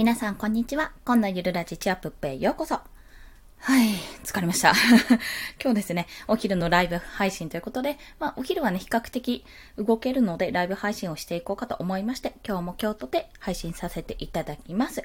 皆さん、こんにちは。今度ゆるラジチアップへようこそ。はい、疲れました。今日ですね、お昼のライブ配信ということで、まあ、お昼はね、比較的動けるので、ライブ配信をしていこうかと思いまして、今日も京都で配信させていただきます。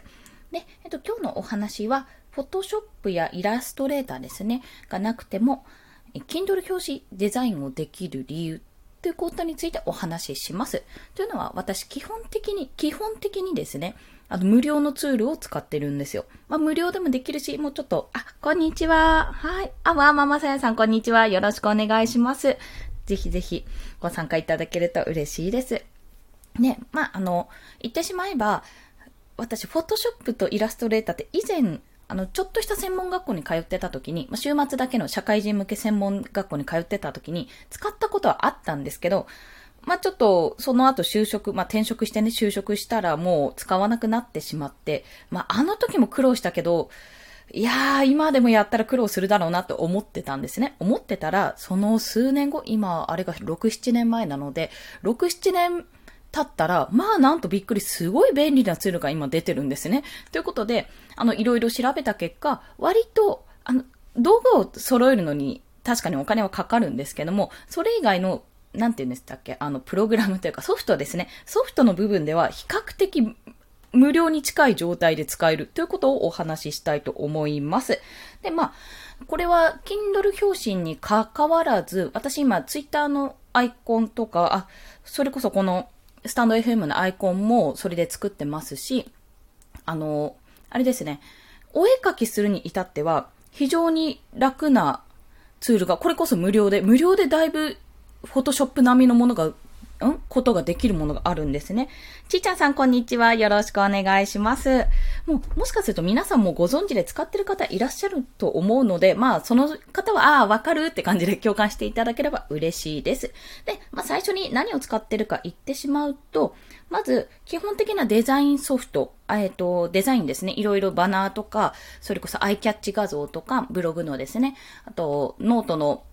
で、えっと、今日のお話は、フォトショップやイラストレーターですね、がなくても、Kindle 表紙デザインをできる理由ということについてお話しします。というのは、私、基本的に、基本的にですね、あの、無料のツールを使ってるんですよ。まあ、無料でもできるし、もうちょっと、あ、こんにちは。はい。あ、わーママさやさん、こんにちは。よろしくお願いします。ぜひぜひ、ご参加いただけると嬉しいです。ね、まあ、あの、言ってしまえば、私、フォトショップとイラストレーターって以前、あの、ちょっとした専門学校に通ってた時に、まあ、週末だけの社会人向け専門学校に通ってた時に、使ったことはあったんですけど、まあ、ちょっと、その後就職、まあ、転職してね、就職したらもう使わなくなってしまって、まあ、あの時も苦労したけど、いやー、今でもやったら苦労するだろうなと思ってたんですね。思ってたら、その数年後、今、あれが6、7年前なので、6、7年経ったら、まあなんとびっくり、すごい便利なツールが今出てるんですね。ということで、あの、いろいろ調べた結果、割と、あの、道具を揃えるのに確かにお金はかかるんですけども、それ以外のなんて言うんでしたっけ？あの、プログラムというかソフトですね。ソフトの部分では比較的無料に近い状態で使えるということをお話ししたいと思います。で、まあ、これは Kindle 表紙に関わらず、私今 Twitter のアイコンとか、あ、それこそこのスタンド FM のアイコンもそれで作ってますし、あの、あれですね、お絵描きするに至っては非常に楽なツールが、これこそ無料で、無料でだいぶフォトショップ並みのものが、ん？ことができるものがあるんですね。ちーちゃんさん、こんにちは。よろしくお願いします。もう、もしかすると皆さんもご存知で使ってる方いらっしゃると思うので、まあ、その方は、ああ、わかるって感じで共感していただければ嬉しいです。で、まあ、最初に何を使ってるか言ってしまうと、まず、基本的なデザインソフト、えっ、と、デザインですね。いろいろバナーとか、それこそアイキャッチ画像とか、ブログのですね、あと、ノートの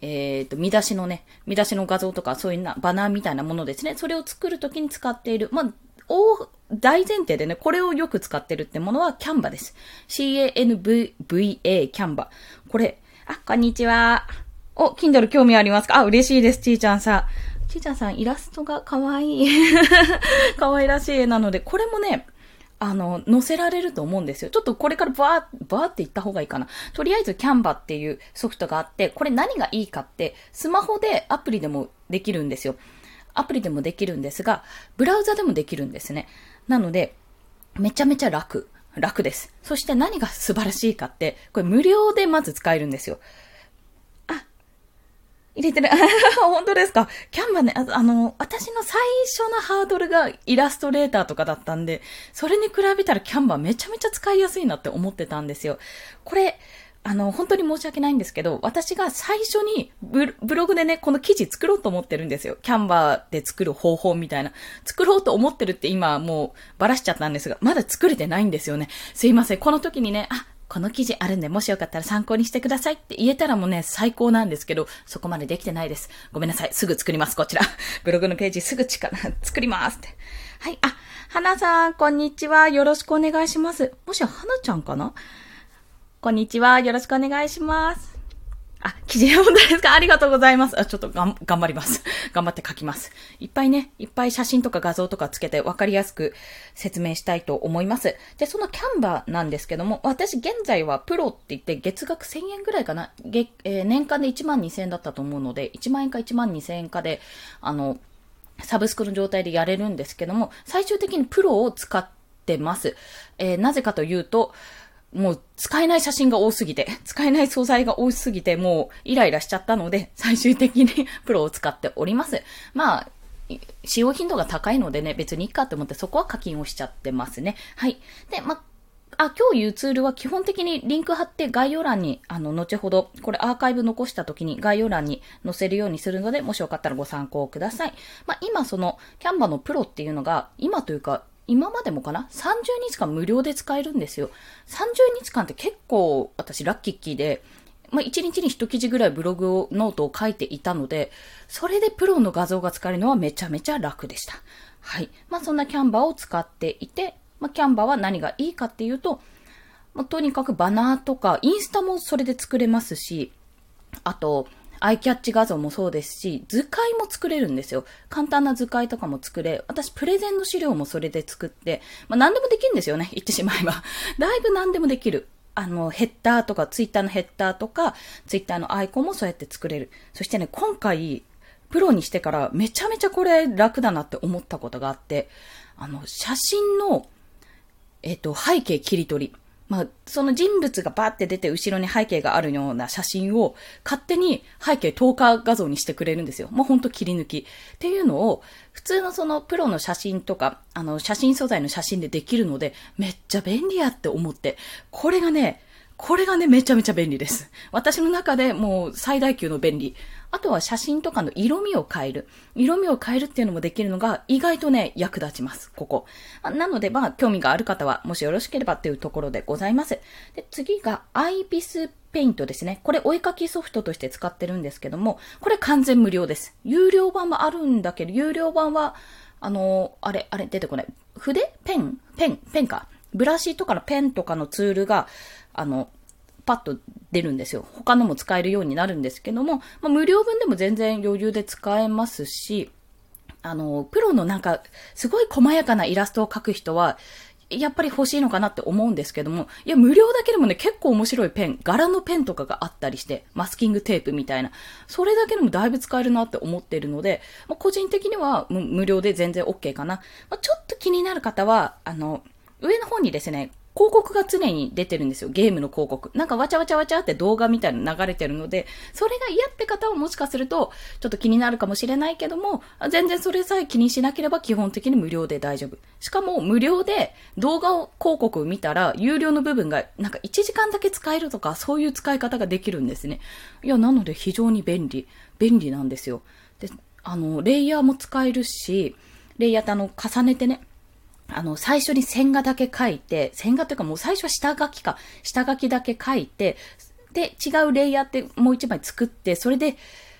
えっ、ー、と、見出しのね、見出しの画像とか、そういうな、バナーみたいなものですね。それを作るときに使っている、まあ、大、大前提でね、これをよく使ってるってものは、 Canva です。C-A-N-V-A、 Canva。これ、あ、こんにちは。お、Kindle 興味ありますか？あ、嬉しいです、ちーちゃんさん。ちーちゃんさん、イラストが可愛い。可愛らしい絵なので、これもね、あの、載せられると思うんですよ。ちょっとこれからバー、バーって言った方がいいかな。とりあえずキャンバっていうソフトがあって、これ何がいいかって、スマホでアプリでもできるんですよ。アプリでもできるんですが、ブラウザでもできるんですね。なので、めちゃめちゃ楽。楽です。そして何が素晴らしいかって、これ無料でまず使えるんですよ。入れてる。本当ですか？キャンバねあ、あの、私の最初のハードルがイラストレーターとかだったんで、それに比べたらキャンバーめちゃめちゃ使いやすいなって思ってたんですよ。これ、あの、本当に申し訳ないんですけど、私が最初にブログでね、この記事作ろうと思ってるんですよ。キャンバーで作る方法みたいな。作ろうと思ってるって今もうバラしちゃったんですが、まだ作れてないんですよね。すいません。この時にね、あ、この記事あるんで、もしよかったら参考にしてくださいって言えたらもうね、最高なんですけど、そこまでできてないです。ごめんなさい。すぐ作ります、こちら。ブログのページすぐ力、作りますって。はい。あ、花さん、こんにちは。よろしくお願いします。もしや、花ちゃんかな？こんにちは。よろしくお願いします。あ、記事本当ですか？ありがとうございます。あ、ちょっとがん、頑張ります。頑張って書きます。いっぱいね、いっぱい写真とか画像とかつけて分かりやすく説明したいと思います。で、そのキャンバーなんですけども、私現在はプロって言って月額1000円ぐらいかな、月えー、年間で1万2000円だったと思うので、1万円か1万2000円かで、あの、サブスクの状態でやれるんですけども、最終的にプロを使ってます。えー、なぜかというと、もう使えない写真が多すぎて、使えない素材が多すぎて、もうイライラしちゃったので、最終的に プロを使っております。まあ、使用頻度が高いのでね、別にいいかと思ってそこは課金をしちゃってますね。はい。で、まあ、今日言うツールは基本的にリンク貼って概要欄に、あの、後ほど、これアーカイブ残した時に概要欄に載せるようにするので、もしよかったらご参考ください。まあ、今その、 Canva のプロっていうのが、今というか、今までもかな ?30 日間無料で使えるんですよ。30日間って結構私ラッキッキーで、まあ、1日に1記事ぐらいブログを、ノートを書いていたので、それでプロの画像が使えるのはめちゃめちゃ楽でした。はい。まあ、そんな Canva を使っていて、まあ、 Canva は何がいいかっていうと、まあ、とにかくバナーとか、インスタもそれで作れますし、あと、アイキャッチ画像もそうですし、図解も作れるんですよ。簡単な図解とかも作れ、私プレゼンの資料もそれで作って、まあ何でもできるんですよね、言ってしまえば。だいぶ何でもできる。あの、ヘッダーとか、ツイッターのヘッダーとか、ツイッターのアイコンもそうやって作れる。そしてね、今回、プロにしてからめちゃめちゃこれ楽だなって思ったことがあって、あの、写真の、えっ、と、背景切り取り。まあ、その人物がバーって出て後ろに背景があるような写真を勝手に背景透過画像にしてくれるんですよ。もうほんと切り抜き。っていうのを、普通のそのプロの写真とか、あの、写真素材の写真でできるので、めっちゃ便利やって思って、これがね、これがね、めちゃめちゃ便利です。私の中でもう最大級の便利。あとは写真とかの色味を変える。色味を変えるっていうのもできるのが意外とね、役立ちます。ここ。なので、まあ、興味がある方は、もしよろしければっていうところでございます。で、次が、アイビスペイントですね。これ、お絵かきソフトとして使ってるんですけども、これ完全無料です。有料版もあるんだけど、有料版は、あのあれ、あれ、出てこない。筆？ペン？ペン？ペンか。ブラシとかのペンとかのツールが、あの、パッと出るんですよ。他のも使えるようになるんですけども、まあ、無料分でも全然余裕で使えますし、あの、プロのなんか、すごい細やかなイラストを描く人は、やっぱり欲しいのかなって思うんですけども、いや、無料だけでもね、結構面白いペン、柄のペンとかがあったりして、マスキングテープみたいな、それだけでもだいぶ使えるなって思ってるので、まあ、個人的には無料で全然 OK かな。まあ、ちょっと気になる方は、あの、上の方にですね、広告が常に出てるんですよ。ゲームの広告。なんかわちゃわちゃわちゃって動画みたいな流れてるので、それが嫌って方はもしかすると、ちょっと気になるかもしれないけども、全然それさえ気にしなければ基本的に無料で大丈夫。しかも無料で動画を広告を見たら、有料の部分がなんか1時間だけ使えるとか、そういう使い方ができるんですね。いや、なので非常に便利。便利なんですよ。で、あの、レイヤーも使えるし、レイヤーってあの、重ねてね、あの、最初に線画だけ書いて、線画というかもう最初は下書きか、下書きだけ書いて、で、違うレイヤーってもう一枚作って、それで、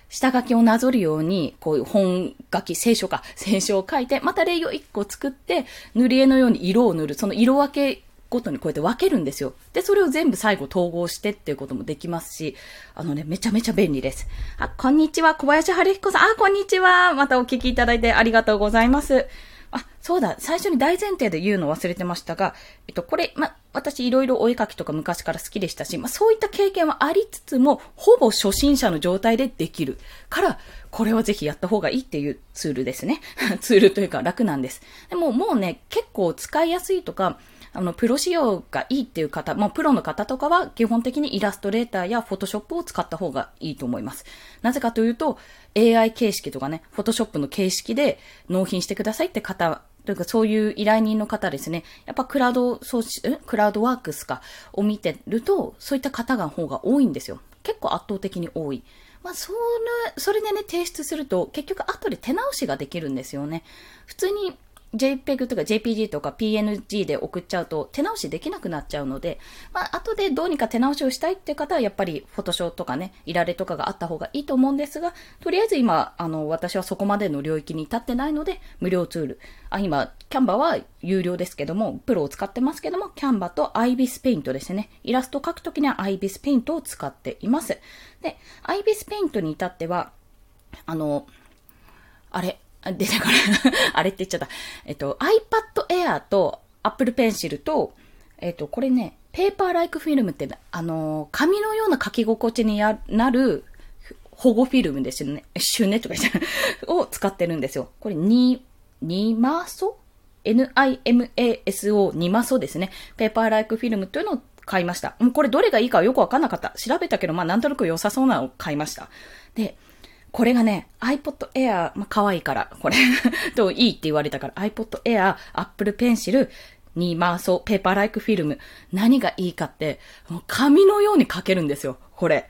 下書きをなぞるように、こういう本書き、聖書か、聖書を書いて、またレイを一個作って、塗り絵のように色を塗る。その色分けごとにこうやって分けるんですよ。で、それを全部最後統合してっていうこともできますし、あのね、めちゃめちゃ便利です。あ、こんにちは、小林春彦さん。あ、こんにちは。またお聞きいただいてありがとうございます。あ、そうだ、最初に大前提で言うの忘れてましたが、えっと、これ、ま、私いろいろお絵描きとか昔から好きでしたし、まそういった経験はありつつも、ほぼ初心者の状態でできる。から、これはぜひやった方がいいっていうツールですね。ツールというか楽なんです。でももうね、結構使いやすいとか、あの、プロ仕様がいいっていう方、もうプロの方とかは基本的にイラストレーターやフォトショップを使った方がいいと思います。なぜかというと、AI 形式とかね、フォトショップの形式で納品してくださいって方というかそういう依頼人の方ですね。やっぱクラウドソーシ、クラウドワークスかを見てると、そういった方が方が多いんですよ。結構圧倒的に多い。まあ、それ、それでね、提出すると、結局後で手直しができるんですよね。普通に JPEG とか JPG とか PNG で送っちゃうと手直しできなくなっちゃうので、まあ、後でどうにか手直しをしたいって方はやっぱりフォトショーとかね、いられとかがあった方がいいと思うんですが、とりあえず今、あの、私はそこまでの領域に至ってないので、無料ツール。あ、今、 Canva は有料ですけども、プロを使ってますけども、 Canva と IBIS ペイントですね。イラスト描くときには IBIS ペイントを使っています。で、IBIS ペイントに至っては、あの、あれ、出てこないあれって言っちゃった。えっと、iPad Air と Apple Pencil と、えっと、これね、ペーパーライクフィルムって、あの、紙のような書き心地になる保護フィルムですよね。シュネとか言って を使ってるんですよ。これ、に、ニマソ ?NIMASO ニマソですね。ペーパーライクフィルムというのを買いました。もうこれどれがいいかよくわかんなかった。調べたけど、まあなんとなく良さそうなのを買いました。で、これがね、iPod Air、まあ、可愛いから、これ といいって言われたから、iPod Air、Apple Pencil に、まあそう、ペーパーライクフィルム。何がいいかって、もう紙のように書けるんですよ、これ。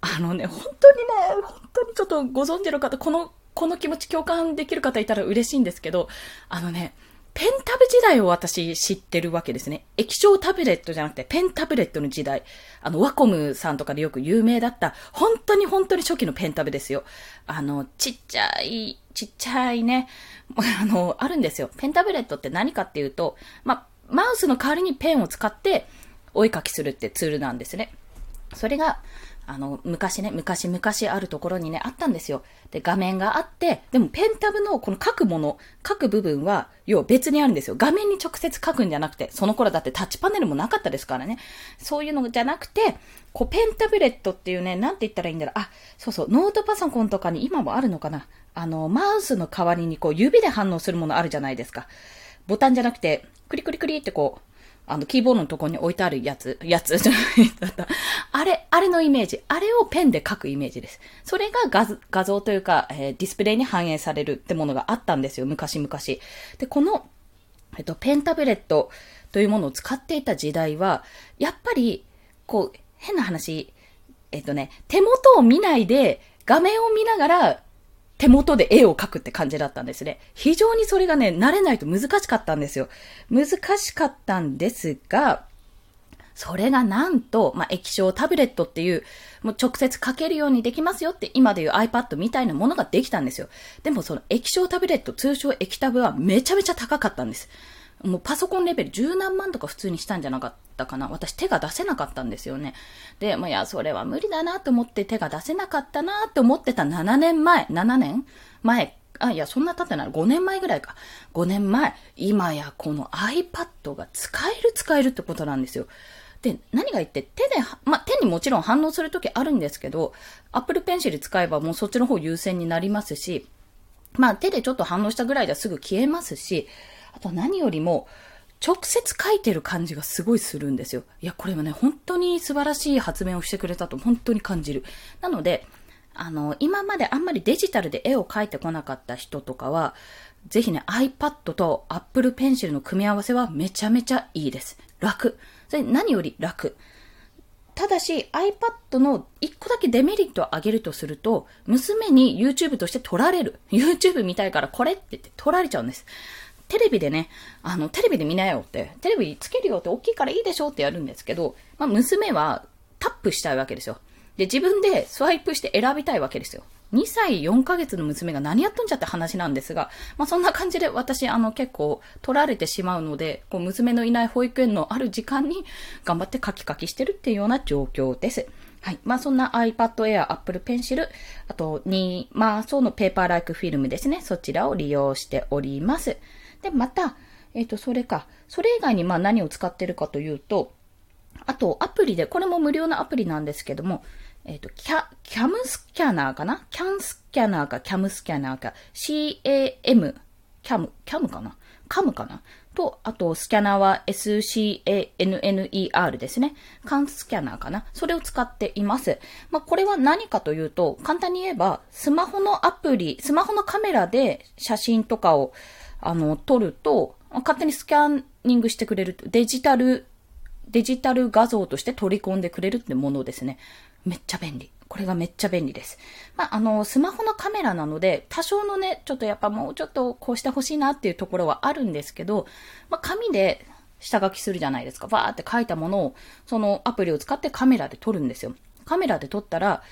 あのね、本当にね、本当にちょっとご存知の方、この、この気持ち共感できる方いたら嬉しいんですけど、あのね、ペンタブ時代を私知ってるわけですね。液晶タブレットじゃなくてペンタブレットの時代。あの、ワコムさんとかでよく有名だった、本当に本当に初期のペンタブですよ。あの、ちっちゃい、ちっちゃいね、あの、あるんですよ。ペンタブレットって何かっていうと、まマウスの代わりにペンを使ってお絵かきするってツールなんですね。それが、あの、昔ね、昔々あるところにね、あったんですよ。で、画面があって、でもペンタブのこの書くもの、書く部分は、要は別にあるんですよ。画面に直接書くんじゃなくて、その頃だってタッチパネルもなかったですからね。そういうのじゃなくて、こう、ペンタブレットっていうね、なんて言ったらいいんだろう。あ、そうそう、ノートパソコンとかに今もあるのかな。あの、マウスの代わりにこう、指で反応するものあるじゃないですか。ボタンじゃなくて、クリクリクリってこう、あの、キーボードのとこに置いてあるやつ、やつじゃないだった。あれ、あれのイメージ。あれをペンで書くイメージです。それが画画像というか、えー、ディスプレイに反映されるってものがあったんですよ、昔々。で、この、えっと、ペンタブレットというものを使っていた時代は、やっぱり、こう、変な話、えっとね、手元を見ないで、画面を見ながら手元で絵を描くって感じだったんですね。非常にそれがね、慣れないと難しかったんですよ。難しかったんですが、それがなんと、まあ、液晶タブレットっていう、もう直接書けるようにできますよって今でいう iPad みたいなものができたんですよ。でもその液晶タブレット、通称液タブはめちゃめちゃ高かったんです。もうパソコンレベル十何万とか普通にしたんじゃなかったかな。私手が出せなかったんですよね。で、まあ、いや、それは無理だなと思って手が出せなかったなって思ってた7年前、7年？前あ、いや、そんな経ってない。5年前ぐらいか。5年前。今やこの iPad が使える使えるってことなんですよ。で、何が言って、手で、ま手にもちろん反応するときあるんですけど、Apple Pencil 使えばもうそっちの方優先になりますし、まあ手でちょっと反応したぐらいじゃすぐ消えますし、あと何よりも、直接書いてる感じがすごいするんですよ。いや、これはね、本当に素晴らしい発明をしてくれたと本当に感じる。なので、あの、今まであんまりデジタルで絵を描いてこなかった人とかは、ぜひね、iPad と Apple Pencil の組み合わせはめちゃめちゃいいです。楽。それ何より楽。ただし iPad の一個だけデメリットを挙げるとすると、娘に YouTube として撮られる。YouTube 見たいからこれって言って撮られちゃうんです。テレビでね、あの、テレビで見なよって、テレビつけるよって大きいからいいでしょってやるんですけど、まあ、娘はタップしたいわけですよ。で、自分でスワイプして選びたいわけですよ。2歳4ヶ月の娘が何やっとんじゃって話なんですが、まあそんな感じで私あの結構取られてしまうので、こう娘のいない保育園のある時間に頑張ってカキカキしてるっていうような状況です。はい。まあそんな iPad Air、Apple Pencil、あとに、まあそうのペーパーライクフィルムですね。そちらを利用しております。で、また、えっ、ー、と、それか。それ以外にまあ何を使ってるかというと、あと、アプリで、これも無料のアプリなんですけども、えっ、ー、と、キャ、キャムスキャナーかな？キャンスキャナーか、キャムスキャナーか、CAM、キャム、キャムかな？カムかな？と、あと、スキャナーは SCANNER ですね。カンスキャナーかな？それを使っています。まあ、これは何かというと、簡単に言えば、スマホのアプリ、スマホのカメラで写真とかを、あの、撮ると、勝手にスキャニングしてくれる。デジタル、デジタル画像として取り込んでくれるってものですね。めっちゃ便利。これがめっちゃ便利です。まあ、あの、スマホのカメラなので、多少のね、ちょっとやっぱもうちょっとこうしてほしいなっていうところはあるんですけど、まあ、紙で下書きするじゃないですか。バーって書いたものを、そのアプリを使ってカメラで撮るんですよ。カメラで撮ったら、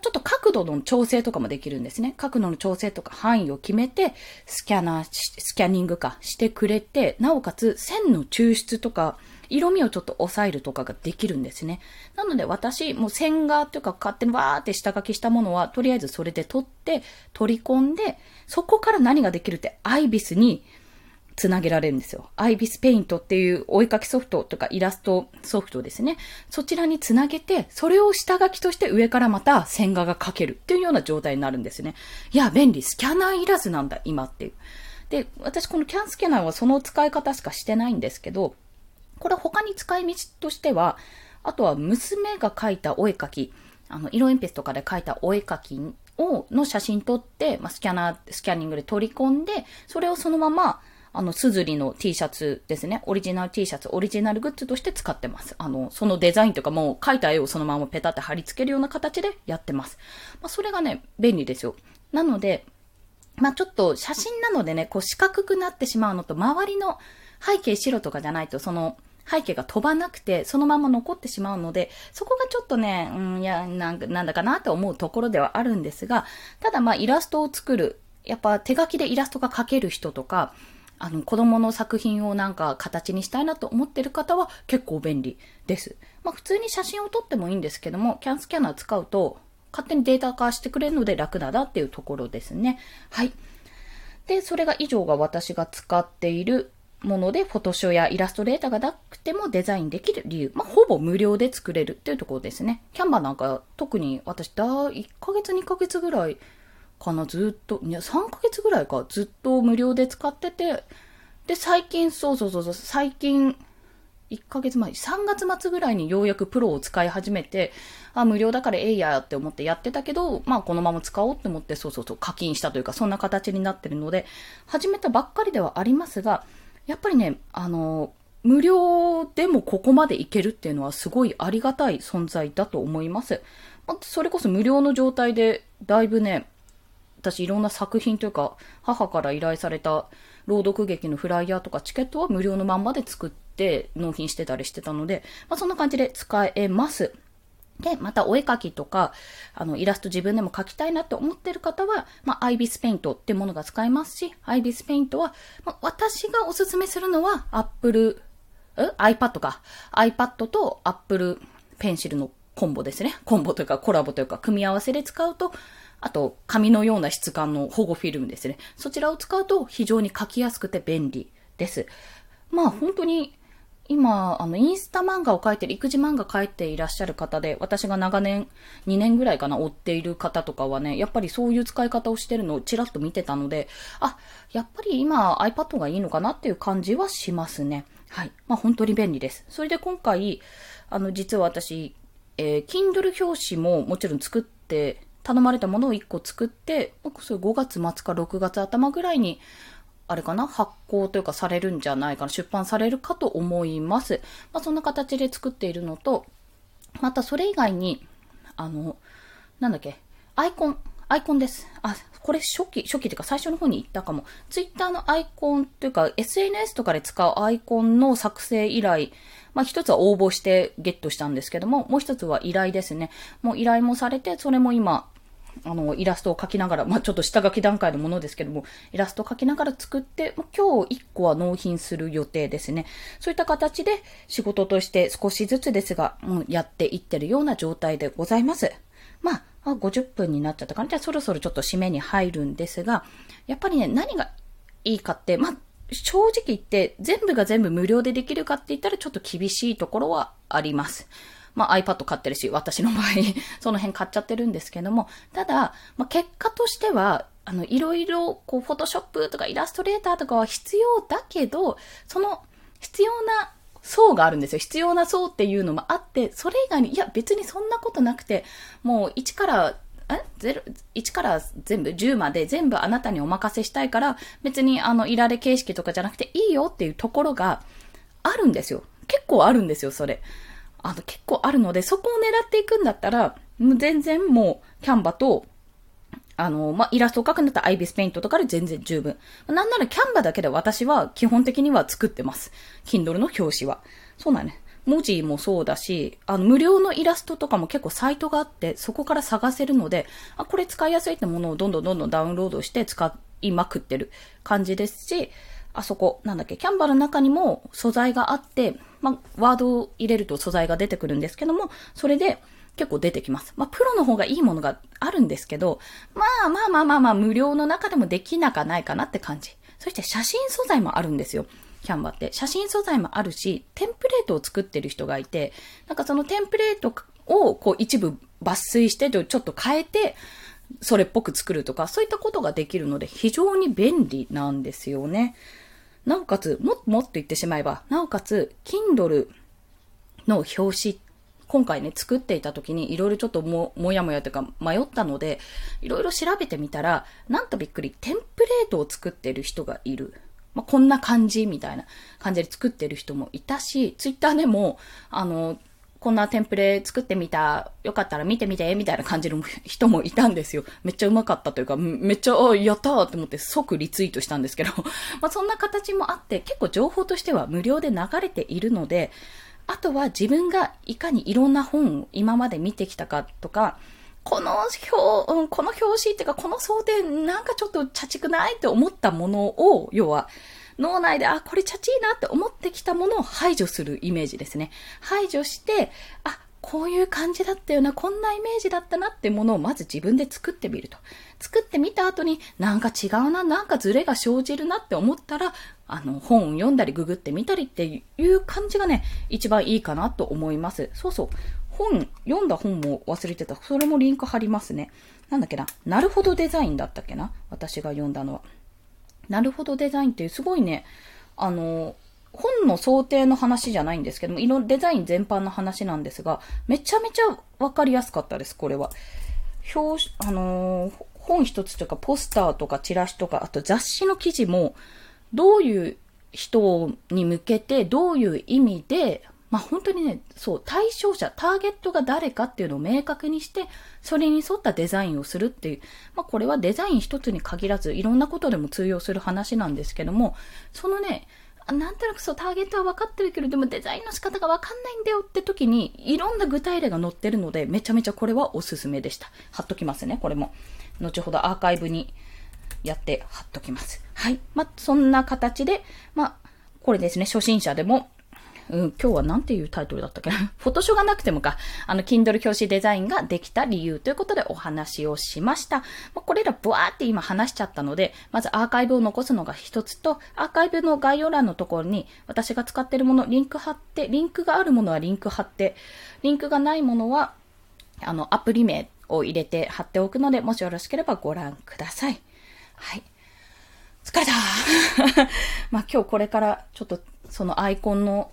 ちょっと角度の調整とかもできるんですね。角度の調整とか範囲を決めて、スキャナー、スキャニングかしてくれて、なおかつ線の抽出とか、色味をちょっと抑えるとかができるんですね。なので私、もう線画というか勝手にわーって下書きしたものは、とりあえずそれで取って、取り込んで、そこから何ができるって、アイビスにつなげられるんですよ。アイビスペイントっていうお絵かきソフトとかイラストソフトですね。そちらにつなげて、それを下書きとして上からまた線画が描けるっていうような状態になるんですね。いや、便利。スキャナーいらずなんだ、今っていう。で、私このキャンスキャナーはその使い方しかしてないんですけど、これ他に使い道としては、あとは娘が描いたお絵かき、あの、色鉛筆とかで描いたお絵かきを、の写真撮って、まあ、スキャナー、スキャニングで取り込んで、それをそのまま、あの、すずりの T シャツですね。オリジナル T シャツ、オリジナルグッズとして使ってます。あの、そのデザインとかもう描いた絵をそのままペタって貼り付けるような形でやってます。まあ、それがね、便利ですよ。なので、まあ、ちょっと写真なのでね、こう四角くなってしまうのと、周りの背景白とかじゃないと、その、背景が飛ばなくて、そのまま残ってしまうので、そこがちょっとね、うん、いや、なんなんだかなと思うところではあるんですが、ただまあイラストを作る、やっぱ手書きでイラストが描ける人とか、あの、子供の作品をなんか形にしたいなと思ってる方は結構便利です。まあ普通に写真を撮ってもいいんですけども、キャンスキャナー使うと勝手にデータ化してくれるので楽だなっていうところですね。はい。で、それが以上が私が使っているもので、フォトショーやイラストレーターがなくてもデザインできる理由。まあ、ほぼ無料で作れるっていうところですね。キャンバーなんか特に私だ、1ヶ月2ヶ月ぐらいかな、ずっと、いや、3ヶ月ぐらいか、ずっと無料で使ってて、で、最近、そうそうそうそう、最近、1ヶ月前、3月末ぐらいにようやくプロを使い始めて、あ、無料だからええやって思ってやってたけど、まあこのまま使おうって思って、そうそうそう、課金したというか、そんな形になってるので、始めたばっかりではありますが、やっぱりね、あの、無料でもここまでいけるっていうのはすごいありがたい存在だと思います。それこそ無料の状態で、だいぶね、私いろんな作品というか、母から依頼された朗読劇のフライヤーとかチケットは無料のまんまで作って納品してたりしてたので、まあ、そんな感じで使えます。で、またお絵描きとか、あの、イラスト自分でも描きたいなって思ってる方は、まあ、アイビスペイントってものが使えますし、アイビスペイントは、まあ、私がおすすめするのは、アップル、え ?iPad か。iPad と Apple ペンシルのコンボですね。コンボというかコラボというか組み合わせで使うと、あと、紙のような質感の保護フィルムですね。そちらを使うと非常に書きやすくて便利です。まあ本当に、今、あの、インスタ漫画を描いてる、育児漫画描いていらっしゃる方で、私が長年、2年ぐらいかな、追っている方とかはね、やっぱりそういう使い方をしてるのをちらっと見てたので、あ、やっぱり今 iPad がいいのかなっていう感じはしますね。はい。まあ本当に便利です。それで今回、あの、実は私、えー、Kindle 表紙ももちろん作って頼まれたものを1個作って、それ5月末か6月頭ぐらいに、あれかな発行というかされるんじゃないかな出版されるかと思います。まあ、そんな形で作っているのと、またそれ以外に、あの、なんだっけ、アイコン、アイコンです。あ、これ初期、初期というか最初の方に言ったかも。ツイッターのアイコンというか SNS とかで使うアイコンの作成依頼、まあ一つは応募してゲットしたんですけども、もう一つは依頼ですね。もう依頼もされて、それも今、あの、イラストを描きながら、まあ、ちょっと下書き段階のものですけども、イラストを描きながら作って、今日1個は納品する予定ですね。そういった形で仕事として少しずつですが、うん、やっていってるような状態でございます。まあ、50分になっちゃったかな。じゃあそろそろちょっと締めに入るんですが、やっぱりね、何がいいかって、まあ、正直言って全部が全部無料でできるかって言ったらちょっと厳しいところはあります。まあ iPad 買ってるし、私の場合 その辺買っちゃってるんですけども、ただ、まあ結果としては、あの、いろいろ、こう、フォトショップとかイラストレーターとかは必要だけど、その必要な層があるんですよ。必要な層っていうのもあって、それ以外に、いや別にそんなことなくて、もう1からえゼロ、1から全部、10まで全部あなたにお任せしたいから、別にあの、いられ形式とかじゃなくていいよっていうところがあるんですよ。結構あるんですよ、それ。あの、結構あるので、そこを狙っていくんだったら、全然もう、キャンバと、あの、まあ、イラストを描くんだったらアイビスペイントとかで全然十分。なんならキャンバだけで私は基本的には作ってます。Kindle の表紙は。そうなんね。文字もそうだし、あの、無料のイラストとかも結構サイトがあって、そこから探せるので、あ、これ使いやすいってものをどんどんどんどんダウンロードして使いまくってる感じですし、あそこ、なんだっけ、キャンバーの中にも素材があって、まあ、ワードを入れると素材が出てくるんですけども、それで結構出てきます。まあ、プロの方がいいものがあるんですけど、まあまあまあまあまあ、無料の中でもできなかないかなって感じ。そして写真素材もあるんですよ。キャンバーって。写真素材もあるし、テンプレートを作ってる人がいて、なんかそのテンプレートをこう一部抜粋してちょっと変えて、それっぽく作るとか、そういったことができるので非常に便利なんですよね。なおかつ、もっともっと言ってしまえば、なおかつ、Kindle の表紙、今回ね、作っていた時にいろいろちょっとも、もやもやというか迷ったので、いろいろ調べてみたら、なんとびっくり、テンプレートを作ってる人がいる。まあ、こんな感じみたいな感じで作ってる人もいたし、ツイッターでも、あの、こんなテンプレ作ってみた、よかったら見てみて、みたいな感じの人もいたんですよ。めっちゃうまかったというか、めっちゃ、やったーって思って即リツイートしたんですけど、まあそんな形もあって、結構情報としては無料で流れているので、あとは自分がいかにいろんな本を今まで見てきたかとか、この表、うん、この表紙っていうか、この想定なんかちょっと茶畜ないって思ったものを、要は、脳内で、あ、これチャチいなって思ってきたものを排除するイメージですね。排除して、あ、こういう感じだったよな、こんなイメージだったなってものをまず自分で作ってみると。作ってみた後になんか違うな、なんかズレが生じるなって思ったら、あの、本を読んだりググってみたりっていう感じがね、一番いいかなと思います。そうそう。本、読んだ本も忘れてた。それもリンク貼りますね。なんだっけな。なるほどデザインだったっけな私が読んだのは。なるほどデザインっていうすごいね、あの、本の想定の話じゃないんですけども、色、デザイン全般の話なんですが、めちゃめちゃわかりやすかったです、これは。表、あのー、本一つとか、ポスターとかチラシとか、あと雑誌の記事も、どういう人に向けて、どういう意味で、まあ本当にね、そう、対象者、ターゲットが誰かっていうのを明確にして、それに沿ったデザインをするっていう、まあこれはデザイン一つに限らず、いろんなことでも通用する話なんですけども、そのね、なんとなくそう、ターゲットは分かってるけど、でもデザインの仕方が分かんないんだよって時に、いろんな具体例が載ってるので、めちゃめちゃこれはおすすめでした。貼っときますね、これも。後ほどアーカイブにやって貼っときます。はい。まあ、そんな形で、まあ、これですね、初心者でもうん、今日は何ていうタイトルだったっけ？な フォトショーがなくてもか、あの、Kindle 表紙デザインができた理由ということでお話をしました。ま、これらブワーって今話しちゃったので、まずアーカイブを残すのが一つと、アーカイブの概要欄のところに私が使ってるもの、リンク貼って、リンクがあるものはリンク貼って、リンクがないものは、あの、アプリ名を入れて貼っておくので、もしよろしければご覧ください。はい。疲れた まあ今日これからちょっとそのアイコンの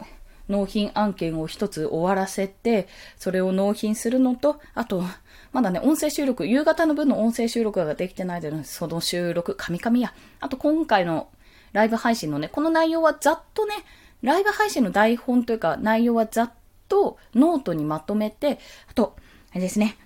納品案件を一つ終わらせて、それを納品するのと、あと、まだね、音声収録、夕方の分の音声収録ができてないので、その収録、カミカミや。あと今回のライブ配信のね、この内容はざっとね、ライブ配信の台本というか内容はざっとノートにまとめて、あと、あれですね、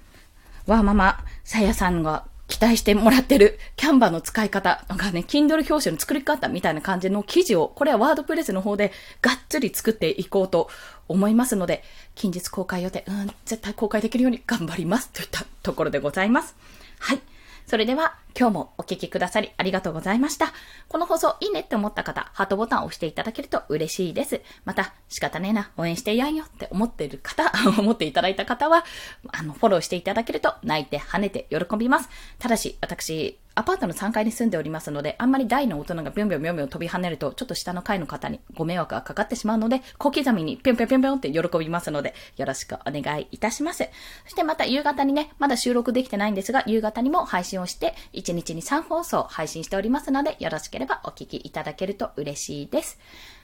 わーママ、さやさんが期待してもらってる Canva の使い方、なんかね、Kindle 表紙の作り方みたいな感じの記事を、これは WordPress の方でがっつり作っていこうと思いますので、近日公開予定、うん、絶対公開できるように頑張ります。といったところでございます。はい。それでは、今日もお聴きくださりありがとうございました。この放送いいねって思った方、ハートボタンを押していただけると嬉しいです。また、仕方ねえな、応援してやんよって思っている方、思っていただいた方は、あの、フォローしていただけると泣いて跳ねて喜びます。ただし、私、アパートの3階に住んでおりますので、あんまり大の大人がビョンビョンビョンビョン飛び跳ねると、ちょっと下の階の方にご迷惑がかかってしまうので、小刻みにぴょんぴょんぴょんぴょんって喜びますので、よろしくお願いいたします。そしてまた夕方にね、まだ収録できてないんですが、夕方にも配信をして、1日に3放送配信しておりますので、よろしければお聞きいただけると嬉しいです。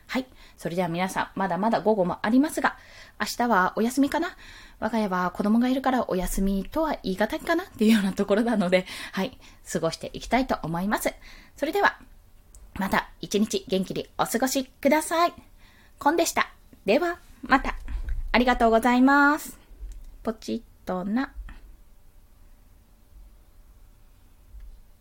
はい。それでは皆さん、まだまだ午後もありますが、明日はお休みかな我が家は子供がいるからお休みとは言い難いかなっていうようなところなので、はい。過ごしていきたいと思います。それでは、また一日元気にお過ごしください。コンでした。では、また。ありがとうございます。ポチッとな。